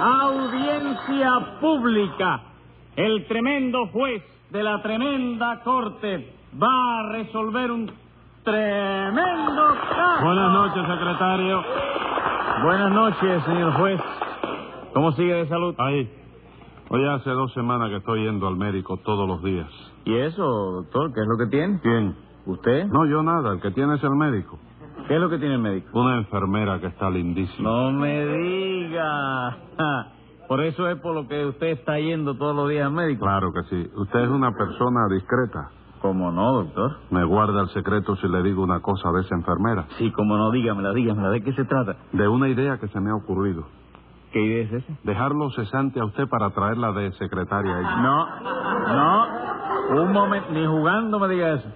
Audiencia pública. El tremendo juez de la tremenda corte va a resolver un tremendo caso. Buenas noches, secretario. Buenas noches, señor juez. ¿Cómo sigue de salud? Ahí. Hoy hace dos semanas que estoy yendo al médico todos los días. ¿Y eso, doctor? ¿Qué es lo que tiene? ¿Quién? ¿Usted? No, yo nada. El que tiene es el médico. ¿Qué es lo que tiene el médico? Una enfermera que está lindísima. No me diga. Por eso es por lo que usted está yendo todos los días al médico. Claro que sí. Usted es una persona discreta. ¿Cómo no, doctor? Me guarda el secreto si le digo una cosa de esa enfermera. Sí, como no, dígamela, dígamela. ¿De qué se trata? De una idea que se me ha ocurrido. ¿Qué idea es esa? Dejarlo cesante a usted para traerla de secretaria a ella. No, no. Un momento, ni jugando me diga eso.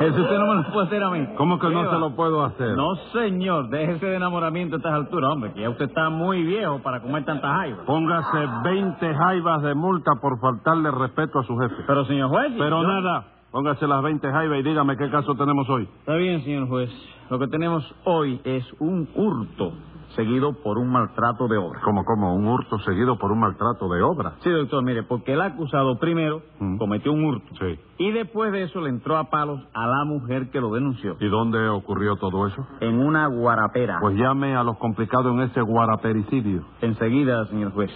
Eso usted no me lo puede hacer a mí. ¿Cómo que no ¿Qué se lo puedo hacer? No, señor. Déjese de enamoramiento a estas alturas, hombre. Que ya usted está muy viejo para comer tantas jaivas. Póngase 20 jaivas de multa por faltarle respeto a su jefe. Pero, señor juez... Pero yo- nada. Póngase las 20 jaivas y dígame qué caso tenemos hoy. Está bien, señor juez. Lo que tenemos hoy es un hurto seguido por un maltrato de obra. Como, como, un hurto seguido por un maltrato de obra. Sí, doctor, mire, porque el acusado primero Mm. cometió un hurto. Sí. Y después de eso le entró a palos a la mujer que lo denunció. ¿Y dónde ocurrió todo eso? En una guarapera. Pues llame a los complicados en ese guarapericidio. Enseguida, señor juez.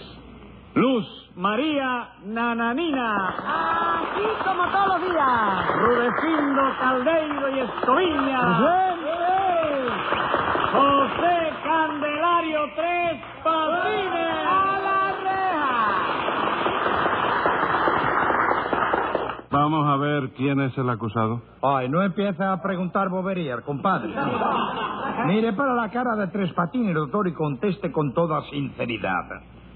Luz María Nananina. Aquí como todos los días. Rudecindo Caldeiro y Escoviña. José Candelario Tres Patines. A la reja. Vamos a ver quién es el acusado. Ay, no empieza a preguntar boberías, compadre. Mire para la cara de Tres Patines, doctor, y conteste con toda sinceridad.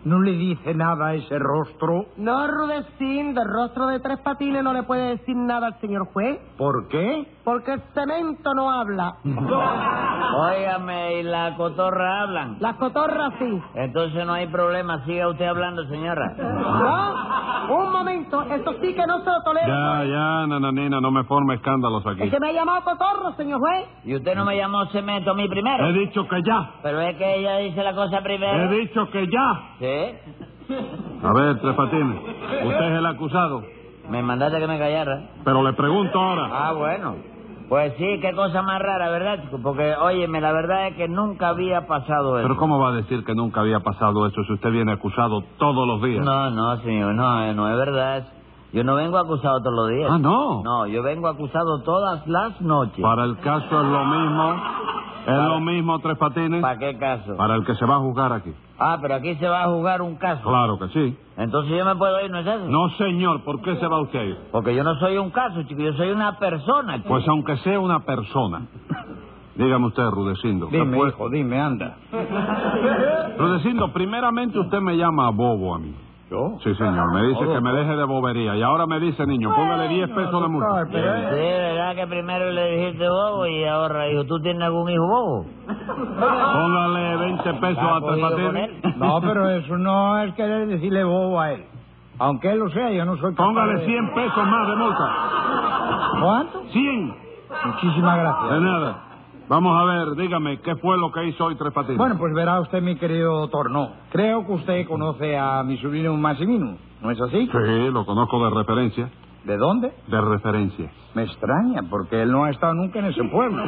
¿No le dice nada a ese rostro? No, Rudecín, del rostro de tres patines no le puede decir nada al señor juez, ¿Por qué? porque el cemento no habla. Óigame, ¿y la cotorra hablan? Las cotorras sí. Entonces no hay problema, siga usted hablando, señora. No, un momento, eso sí que no se lo tolero. Ya, ya, nananina, no me forme escándalos Es aquí. que me ha llamado cotorro, señor juez. ¿Y usted no me llamó cemento a mí primero? He dicho que ya. Pero es que ella dice la cosa He primero. dicho que ya. ¿Sí? A ver, Tres Patines, usted es el acusado. Me mandaste que me callara. Pero le pregunto ahora. Ah, bueno. Pues sí, qué cosa más rara, ¿verdad, chico? Porque, óyeme, la verdad es que nunca había pasado eso. Pero ¿cómo va a decir que nunca había pasado eso si usted viene acusado todos los días? No, no, señor, no, eh, no es verdad. Yo no vengo acusado todos los días. Ah, no. No, yo vengo acusado todas las noches. Para el caso es lo mismo. Es lo mismo, Tres Patines. ¿Para qué caso? Para el que se va a juzgar aquí. Ah, pero aquí se va a jugar un caso. Claro que sí. Entonces yo me puedo ir, ¿no es eso? No, señor, ¿por qué se va usted a ir? Porque yo no soy un caso, chico, yo soy una persona. chico. Pues aunque sea una persona. Dígame usted, Rudecindo. ¿qué Dime, fue? hijo, dime, anda. Rudecindo, primeramente used me llama bobo a mí. ¿Yo? Sí, señor. Me dice que me deje de bobería. Y ahora me dice, niño, póngale 10 pesos de multa. Sí, ¿verdad que primero le dijiste bobo y ahora, hijo, ¿tú tienes algún hijo bobo? Póngale 20 pesos ¿Has a Tres Patines. No, pero eso no es querer decirle bobo a él. Aunque él lo sea, yo no soy capaz Póngale de- 100 pesos más de multa. ¿Cuánto? 100. Muchísimas De gracias. nada. Vamos a ver, dígame, ¿qué fue lo que hizo hoy Tres Patines? Bueno, pues verá usted, mi querido Tornó. Creo que usted conoce a mi sobrino Massimino, ¿no es así? Sí, lo conozco de referencia. ¿De dónde? De referencia. Me extraña, porque él no ha estado nunca en ese pueblo.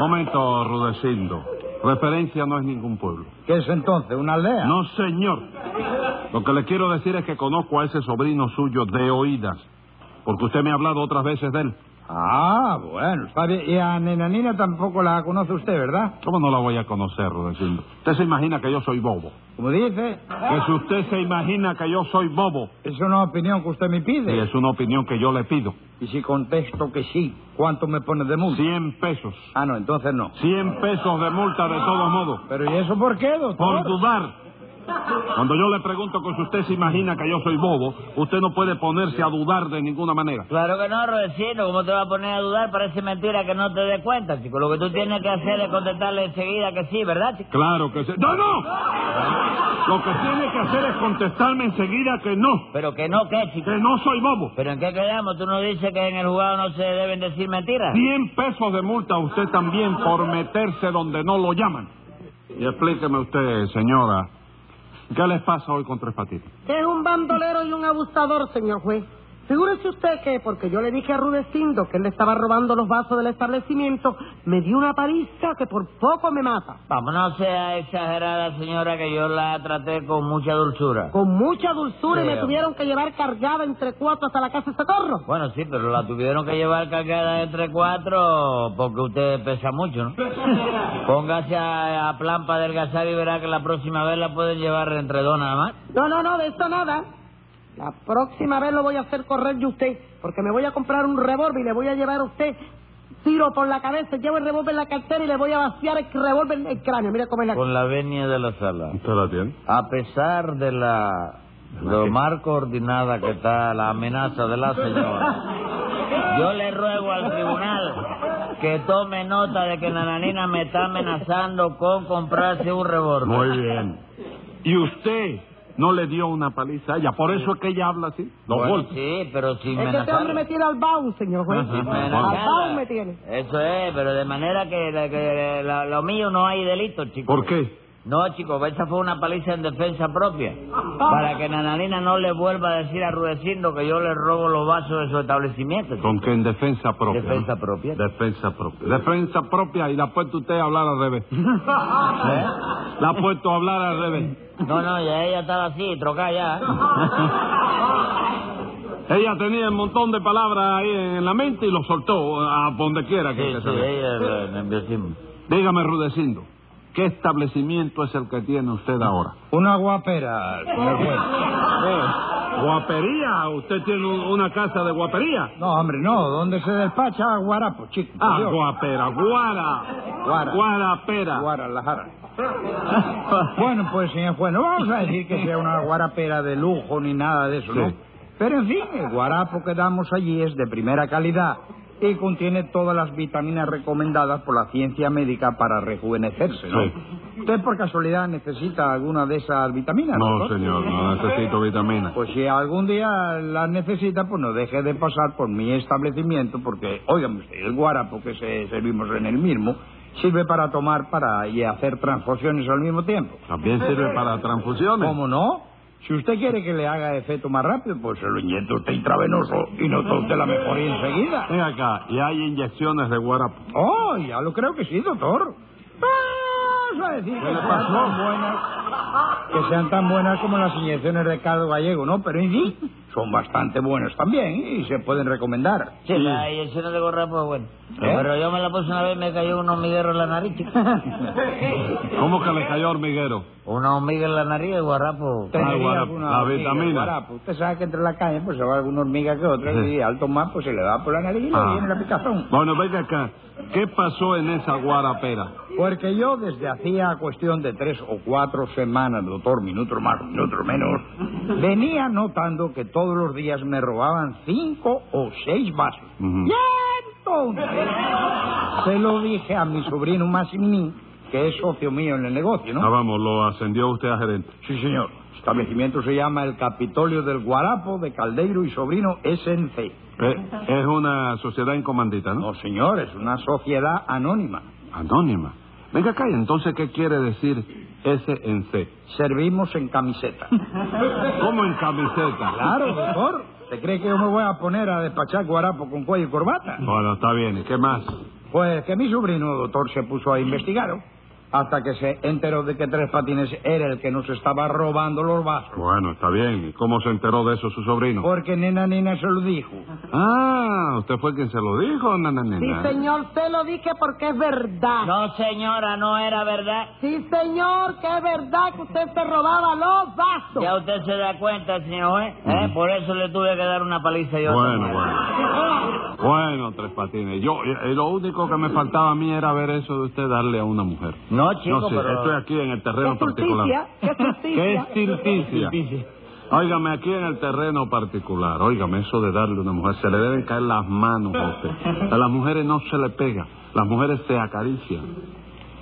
Momento, Rudecindo. Referencia no es ningún pueblo. ¿Qué es entonces? ¿Una aldea? No, señor. Lo que le quiero decir es que conozco a ese sobrino suyo de oídas. Porque usted me ha hablado otras veces de él. Ah, bueno, está bien. Y a Nenanina tampoco la conoce usted, ¿verdad? ¿Cómo no la voy a conocer, Rudecindo? Usted se imagina que yo soy bobo. Como dice, Que si usted se imagina que yo soy bobo, es una opinión que usted me y pide. es una opinión que yo le pido. Y si contesto que sí, ¿cuánto me pone de multa? 100 pesos. Ah, no, entonces no. 100 pesos de multa de todos modos. Pero ¿y eso por qué, doctor? Por dudar. Cuando yo le pregunto que si usted se imagina que yo soy bobo, usted no puede ponerse a dudar de ninguna manera. Claro que no, Rodecino, ¿cómo te va a poner a dudar? Parece mentira que no te des cuenta, chico. Lo que tú tienes que hacer es contestarle enseguida que sí, ¿verdad, chico? Claro que sí. ¡No, no! Lo que tiene que hacer es contestarme enseguida que no. Pero que no, ¿qué, chico? Que no soy bobo. ¿Pero en qué quedamos? ¿Tú no dices que en el juzgado no se deben decir mentiras? 100 pesos de multa a usted también por meterse donde no lo llaman. Y explíqueme usted, señora, ¿Qué les pasa hoy con Tres Patines? Es un bandolero y un abusador, señor juez. Figúrese usted que, porque yo le dije a Rudecindo que él le estaba robando los vasos del establecimiento, me dio una paliza que por poco me mata. Vamos, no sea exagerada, señora, que yo la traté con mucha dulzura. Con mucha dulzura y me tuvieron que llevar cargada entre cuatro hasta la casa de socorro. Bueno, sí, pero la tuvieron que llevar cargada entre cuatro porque usted pesa mucho, ¿no? Póngase a, a plan para adelgazar y verá que la próxima vez la pueden llevar entre dos nada más. No, no, no, de eso nada. La próxima vez lo voy a hacer correr de usted, porque me voy a comprar un revólver y le voy a llevar a usted tiro por la cabeza, llevo el revólver en la cartera y le voy a vaciar el revólver en el cráneo. Mire cómo es la... Con la venia de la sala. ¿Usted la tiene? A pesar de la lo más coordinada que está la amenaza de la señora, yo le ruego al tribunal que tome nota de que Nananina me está amenazando con comprarse un revólver. Muy bien. ¿Y usted no le dio una paliza a ella? ¿Por eso es que ella habla así? Los Bueno, golpes. Sí, pero sin Es que este hombre me tiene al baúl, señor juez. Ajá, Al baúl me tiene. Eso es, pero de manera que, que la- lo mío no hay delito, chico. ¿Por qué? No, chico, esa fue una paliza en defensa propia. Para que Nananina no le vuelva a decir a Rudecindo que yo le robo los vasos de su establecimiento. chico. Con que en defensa propia. Defensa ¿no? propia. Defensa propia. Defensa propia y la ha puesto usted a hablar al revés. ¿Eh? La ha puesto a hablar al revés. No, no, ya ella estaba así, trocada ya. Ella tenía un montón de palabras ahí en la mente y lo soltó a donde quiera que, Sí, sí, ella nerviosismo. Dígame, Rudecindo, ¿qué establecimiento es el que tiene usted ahora? Una guapera, señor juez. ¿Guapería? ¿Usted tiene un- una casa de guapería? No, hombre, no. ¿Dónde se despacha guarapo, chico? Ah, Dios. guapera, guara. Guara. Guarapera. Guadalajara. bueno, pues, señor juez, no vamos a decir que sea una guarapera de lujo ni nada de eso, ¿no? Sí. Pero, en fin, el guarapo que damos allí es de primera calidad y contiene todas las vitaminas recomendadas por la ciencia médica para rejuvenecerse, ¿no? Sí. ¿Usted por casualidad necesita alguna de esas vitaminas? No, doctor? señor, no necesito vitaminas. Pues si algún día las necesita, pues no deje de pasar por mi establecimiento, porque, óigame usted, el guarapo que se servimos en el mismo sirve para tomar para y hacer transfusiones al mismo tiempo. También sirve para transfusiones. ¿Cómo no? Si usted quiere que le haga efecto más rápido, pues se lo inyecta usted intravenoso y nota usted la mejoría enseguida. Ven acá, y hay inyecciones de guarapo. Oh, ya lo creo que sí, doctor. Vamos a decir que sean tan buenas, que sean tan buenas como las inyecciones de caldo gallego, ¿no? Pero en sí, son bastante buenas también y se pueden recomendar. Sí, la inyección de gorra, pues bueno. ¿Eh? Pero yo me la puse una vez y me cayó un hormiguero en la nariz, chico. ¿Cómo que le cayó hormiguero? Una hormiga en la nariz, el guarrapo. Usted Ah, guarapo, la hormiga, vitamina. guarapo. Usted sabe que entre la caña pues se va alguna hormiga que otra y al tomar pues se le va por la nariz y le Ah. viene la picazón. Bueno, venga acá. ¿Qué pasó en esa guarapera? Porque yo desde hacía cuestión de tres o cuatro semanas, doctor, minutos más, minutos menos, venía notando que todos los días me robaban cinco o seis vasos. Ujú. Y entonces se lo dije a mi sobrino Massimín, que es socio mío en el negocio, Ah, ¿no? vamos, lo ascendió usted a gerente. Sí, señor. El establecimiento se llama el Capitolio del Guarapo de Caldeiro y Sobrino SNC. Eh, Es una sociedad incomandita, ¿no? No, señor, es una sociedad anónima. Anónima. Venga acá, ¿y entonces qué quiere decir S en C? Servimos en camiseta. ¿Cómo en camiseta? Claro, doctor. ¿Usted cree que yo me voy a poner a despachar guarapo con cuello y corbata? Bueno, está bien. ¿Y qué más? Pues que mi sobrino, doctor, se puso a investigar ¿no? Hasta que se enteró de que Tres Patines era el que nos estaba robando los vasos. Bueno, está bien. ¿Y cómo se enteró de eso su sobrino? Porque Nena Nina se lo dijo. Ah, usted fue quien se lo dijo, nana Sí, nena. señor, se lo dije porque es verdad. No, señora, no era verdad. Sí, señor, que es verdad que usted se robaba los vasos. Ya usted se da cuenta, señor juez. ¿eh? Por eso le tuve que dar una paliza yo. Bueno, bueno. Bueno, Tres Patines. Yo, eh, lo único que me faltaba a mí era ver eso de usted darle a una mujer. No, chico, no sé, pero... estoy aquí en el terreno ¿Qué particular. justicia? ¿Qué justicia? ¿Qué? Óigame, aquí en el terreno particular, óigame, eso de darle a una mujer, se le deben caer las manos a usted. A las mujeres no se le pega, las mujeres se acarician.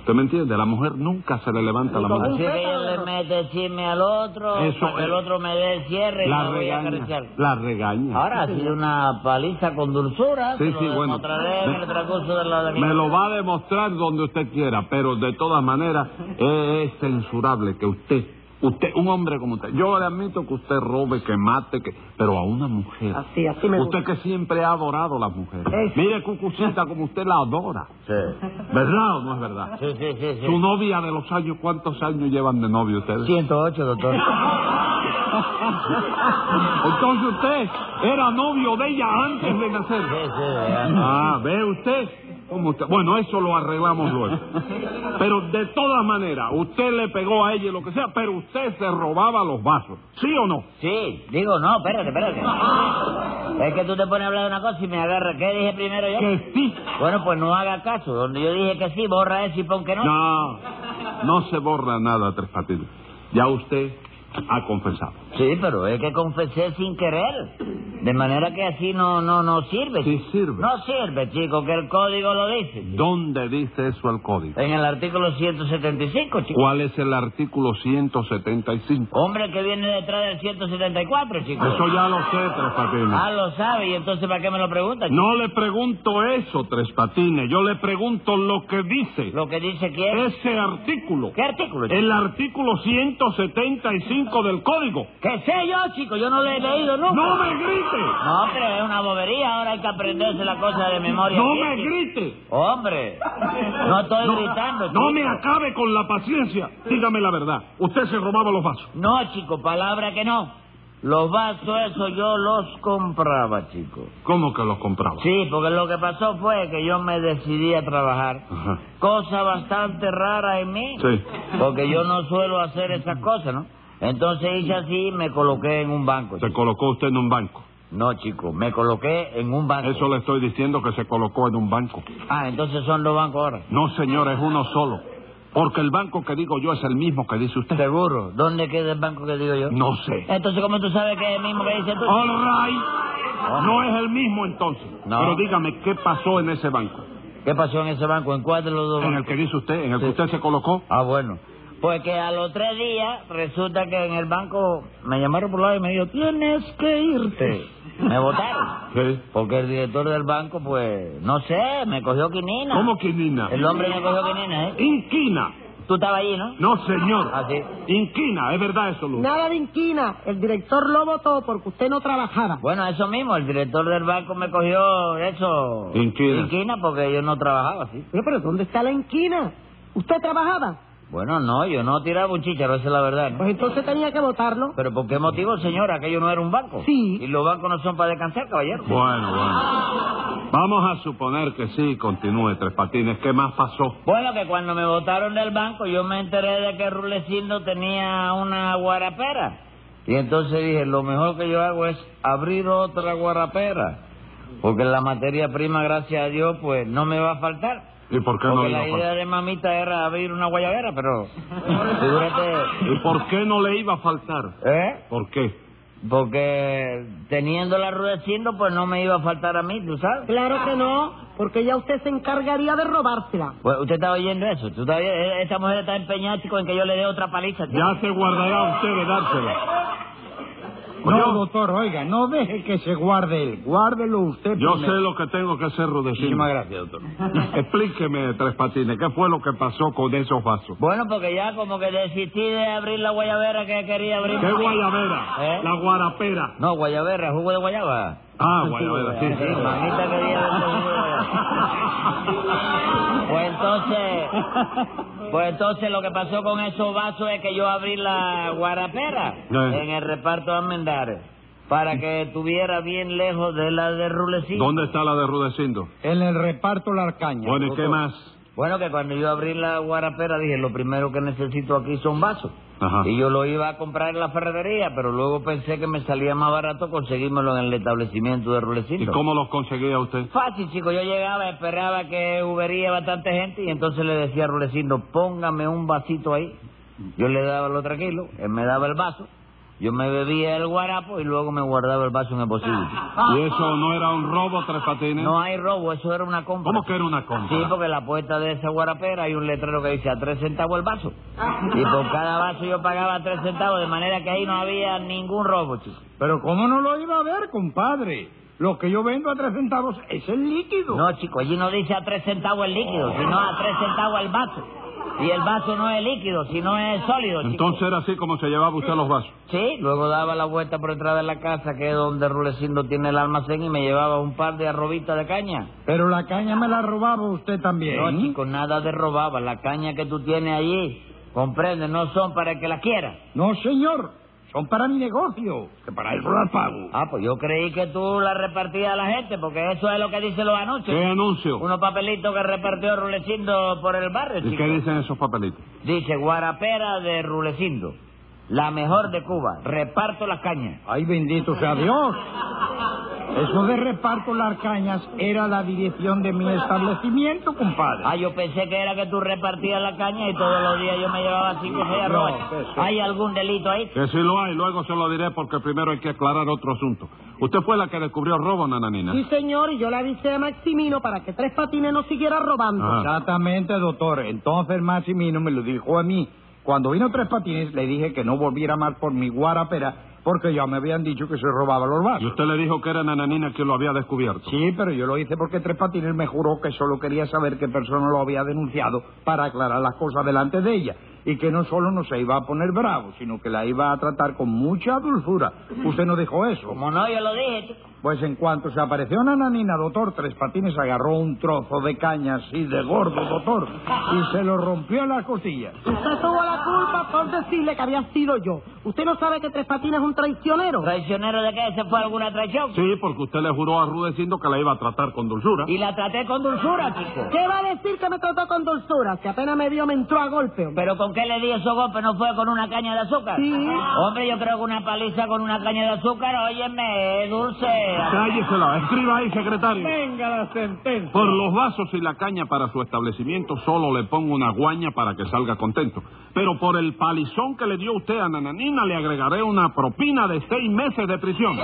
¿Usted me entiende? A la mujer nunca se le levanta la mano. Que ella le mete chisme al otro, Eso para que el otro me dé el cierre y La me voy a regaña, acariciar. la regaña. Ahora ha sido una paliza con dulzura. Sí, se sí, lo bueno. en el transcurso de la Me lo va a demostrar donde usted quiera, pero de todas maneras es censurable que usted Usted, un hombre como usted. Yo le admito que usted robe, que mate, que... pero a una mujer. Así, así me Usted gusta. que siempre ha adorado a las mujeres. Eso. Mire, Cucucita, como usted la adora. Sí. ¿Verdad o no es verdad? Sí, sí, sí. sí. Su novia de los años, ¿cuántos años llevan de novio ustedes? 108, doctor. Entonces usted era novio de ella antes de nacer. Sí, sí. Ah, ve usted. Bueno, eso lo arreglamos luego. Pero de todas maneras, usted le pegó a ella y lo que sea, pero usted se robaba los vasos. ¿Sí o no? Sí, digo, no, espérate, espérate. Es que tú te pones a hablar de una cosa y me agarra. ¿Qué dije primero yo? Que sí. Bueno, pues no haga caso. Donde yo dije que sí, borra eso y pon que no. No, no se borra nada, Tres Patines. Ya usted ha confesado. Sí, pero es que confesé sin querer. De manera que así no no no sirve. Sí sirve. No sirve, chico, que el código lo dice. chico. ¿Dónde dice eso el código? En el artículo 175, chico. ¿Cuál es el artículo 175? Hombre que viene detrás del 174, chico. Eso ya lo sé, Tres Patines. Ah, lo sabe, y entonces ¿para qué me lo pregunta? chico? No le pregunto eso, Tres Patines. Yo le pregunto lo que dice Lo que dice quién. ese artículo. ¿Qué artículo? chico? El artículo 175 del código. ¿Qué sé yo, chico? Yo no lo he leído nunca. ¡No me grite! No, pero es una bobería. Ahora hay que aprenderse la cosa de memoria. ¡No me grite! Hombre, no estoy gritando, No me acabe con la paciencia. Dígame la verdad. Usted se robaba los vasos. No, chico, palabra que no. Los vasos esos yo los compraba, chico. ¿Cómo que los compraba? Sí, porque lo que pasó fue que yo me decidí a trabajar. Ajá. Cosa bastante rara en mí. Sí. Porque yo no suelo hacer esas cosas, ¿no? Entonces hice así y me coloqué en un banco. Se chico. colocó usted en un banco. No, chico, me coloqué en un banco. Eso le estoy diciendo que se colocó en un banco. Ah, entonces son dos bancos ahora. No, señor, es uno solo. Porque el banco que digo yo es el mismo que dice usted. ¿Seguro? ¿Dónde queda el banco que digo yo? No sé. Entonces, ¿cómo tú sabes que es el mismo que dices tú? All right. No es el mismo entonces. No. Pero dígame, ¿qué pasó en ese banco? ¿Qué pasó en ese banco? ¿En cuál de los dos En el bancos? que dice usted, en el que usted se colocó. Ah, bueno. Pues que a los tres días resulta que en el banco me llamaron por lado y me dijo, tienes que irte. Me votaron. Sí. Porque el director del banco, pues, no sé, me cogió quinina. ¿Cómo quinina? El hombre me cogió quinina, ¿eh? Inquina. Tú estabas allí, ¿no? No, señor. Ah, sí. Inquina, es verdad eso, Luz. Nada de inquina. El director lo votó porque usted no trabajaba. Bueno, eso mismo, el director del banco me cogió eso. Inquina. Inquina porque yo no trabajaba, sí. Pero ¿dónde está la inquina? ¿Usted trabajaba? Bueno, no, yo no tiraba un chícharo, esa es la verdad. ¿no? Pues entonces tenía que votarlo. ¿Pero por qué motivo, señor? Aquello no era un banco. Sí. Y los bancos no son para descansar, caballero. Bueno, bueno. Vamos a suponer que sí, continúe, Tres Patines. ¿Qué más pasó? Bueno, que cuando me votaron del banco, yo me enteré de que Rulecindo tenía una guarapera. Y entonces dije, lo mejor que yo hago es abrir otra guarapera. Porque la materia prima, gracias a Dios, pues no me va a faltar. ¿Y por qué no Porque le la iba a idea faltar? de mamita era abrir una guayabera, pero figúrate, ¿Y por qué no le iba a faltar? ¿eh? ¿Por qué? Porque teniendo la Rudecindo, pues no me iba a faltar a mí, ¿tú sabes? Claro que no, porque ya usted se encargaría de robársela. Pues, ¿Usted está oyendo eso? ¿Tú estás oyendo? Esta mujer está empeñada, chico, en que yo le dé otra paliza. chico. Ya se guardará usted de dársela. No, Yo- doctor, oiga, no deje que se guarde él. Guárdelo usted Yo primero. sé lo que tengo que hacer, Rudecindo. Muchísimas gracias, doctor. Explíqueme, Tres Patines, ¿qué fue lo que pasó con esos vasos? Bueno, porque ya como que desistí de abrir la guayabera que quería abrir. ¿Qué guayabera? ¿Eh? La guarapera. No, guayabera, jugo de guayaba. Ah, guayabera, sí, sí. Sí, mamita Pues entonces, pues entonces lo que pasó con esos vasos es que yo abrí la guarapera en el reparto de Almendares para que estuviera bien lejos de la de Rulecito. ¿Dónde está la de Rudecindo? En el reparto la arcaña. Bueno, ¿y qué más? Bueno, que cuando yo abrí la guarapera dije, lo primero que necesito aquí son vasos. Ajá. Y yo lo iba a comprar en la ferretería, pero luego pensé que me salía más barato conseguírmelo en el establecimiento de ¿Y Rulecito. cómo los conseguía usted? Fácil, chico. Yo llegaba, esperaba que hubiera bastante gente y entonces le decía a Rulecindo, póngame un vasito ahí. Yo le daba lo tranquilo, él me daba el vaso, yo me bebía el guarapo y luego me guardaba el vaso en el bolsillo. ¿Y eso no era un robo, Tres Patines? No hay robo, eso era una compra. ¿Cómo que era una compra? Sí, porque en la puerta de esa guarapera hay un letrero que dice a tres centavos el vaso. Y por cada vaso yo pagaba tres centavos, de manera que ahí no había ningún robo, chico. Pero ¿cómo no lo iba a ver, compadre? Lo que yo vendo a tres centavos es el líquido. No, chico, allí no dice a tres centavos el líquido, sino a tres centavos el vaso. Y el vaso no es líquido, sino es sólido, chico. Entonces era así como se llevaba usted los vasos. Sí, luego daba la vuelta por detrás de la casa, que es donde Rulecindo tiene el almacén, y me llevaba un par de arrobitas de caña. Pero la caña me la robaba usted también. No, chico, nada de robaba. La caña que tú tienes allí, comprende, no son para el que la quiera. No, señor. Son para mi negocio, que para eso las pago. Ah, pues yo creí que tú la repartías a la gente, porque eso es lo que dicen los anuncios. ¿Qué anuncio? Unos papelitos que repartió Rulecindo por el barrio, ¿Y chico. qué dicen esos papelitos? Dice, guarapera de Rulecindo, la mejor de Cuba, reparto las cañas. Ay, bendito sea Dios. Eso de reparto las cañas era la dirección de mi establecimiento, compadre. Ah, yo pensé que era que tú repartías la caña y todos los días yo me llevaba cinco o seis No, arrobas. ¿Hay algún delito ahí? Que sí lo hay, luego se lo diré porque primero hay que aclarar otro asunto. ¿Usted fue la que descubrió el robo, nananina? Sí, señor, y yo le avisé a Maximino para que Tres Patines no siguiera robando. Ah. Exactamente, doctor. Entonces Maximino me lo dijo a mí. Cuando vino Tres Patines, le dije que no volviera más por mi guarapera, porque ya me habían dicho que se robaba los Y vasos. usted le dijo que era nananina quien lo había descubierto. Sí, pero yo lo hice porque Tres Patines me juró que solo quería saber qué persona lo había denunciado para aclarar las cosas delante de ella. Y que no solo no se iba a poner bravo, sino que la iba a tratar con mucha dulzura. ¿Usted no dijo eso? Como no, yo lo dije, chico. Pues en cuanto se apareció Nananina, doctor, Tres Patines agarró un trozo de caña así de gordo, doctor, y se lo rompió en las costillas. Usted tuvo la culpa por decirle que había sido yo. ¿Usted no sabe que Tres Patines es un traicionero? ¿Traicionero de qué? ¿Se fue alguna traición? Sí, porque usted le juró a Rudecindo que la iba a tratar con dulzura. Y la traté con dulzura, chico. ¿Qué va a decir que me trató con dulzura? Si apenas me vio, me entró a golpe. hombre. ¿Pero con qué le di esos golpes? ¿No fue con una caña de azúcar? Sí. Hombre, yo creo que una paliza con una caña de azúcar, óyeme, dulce. Cállisela, escriba ahí, secretario. Venga la sentencia. Por los vasos y la caña para su establecimiento solo le pongo una guaña para que salga contento. Pero por el palizón que le dio usted a Nananina le agregaré una propina de seis meses de prisión.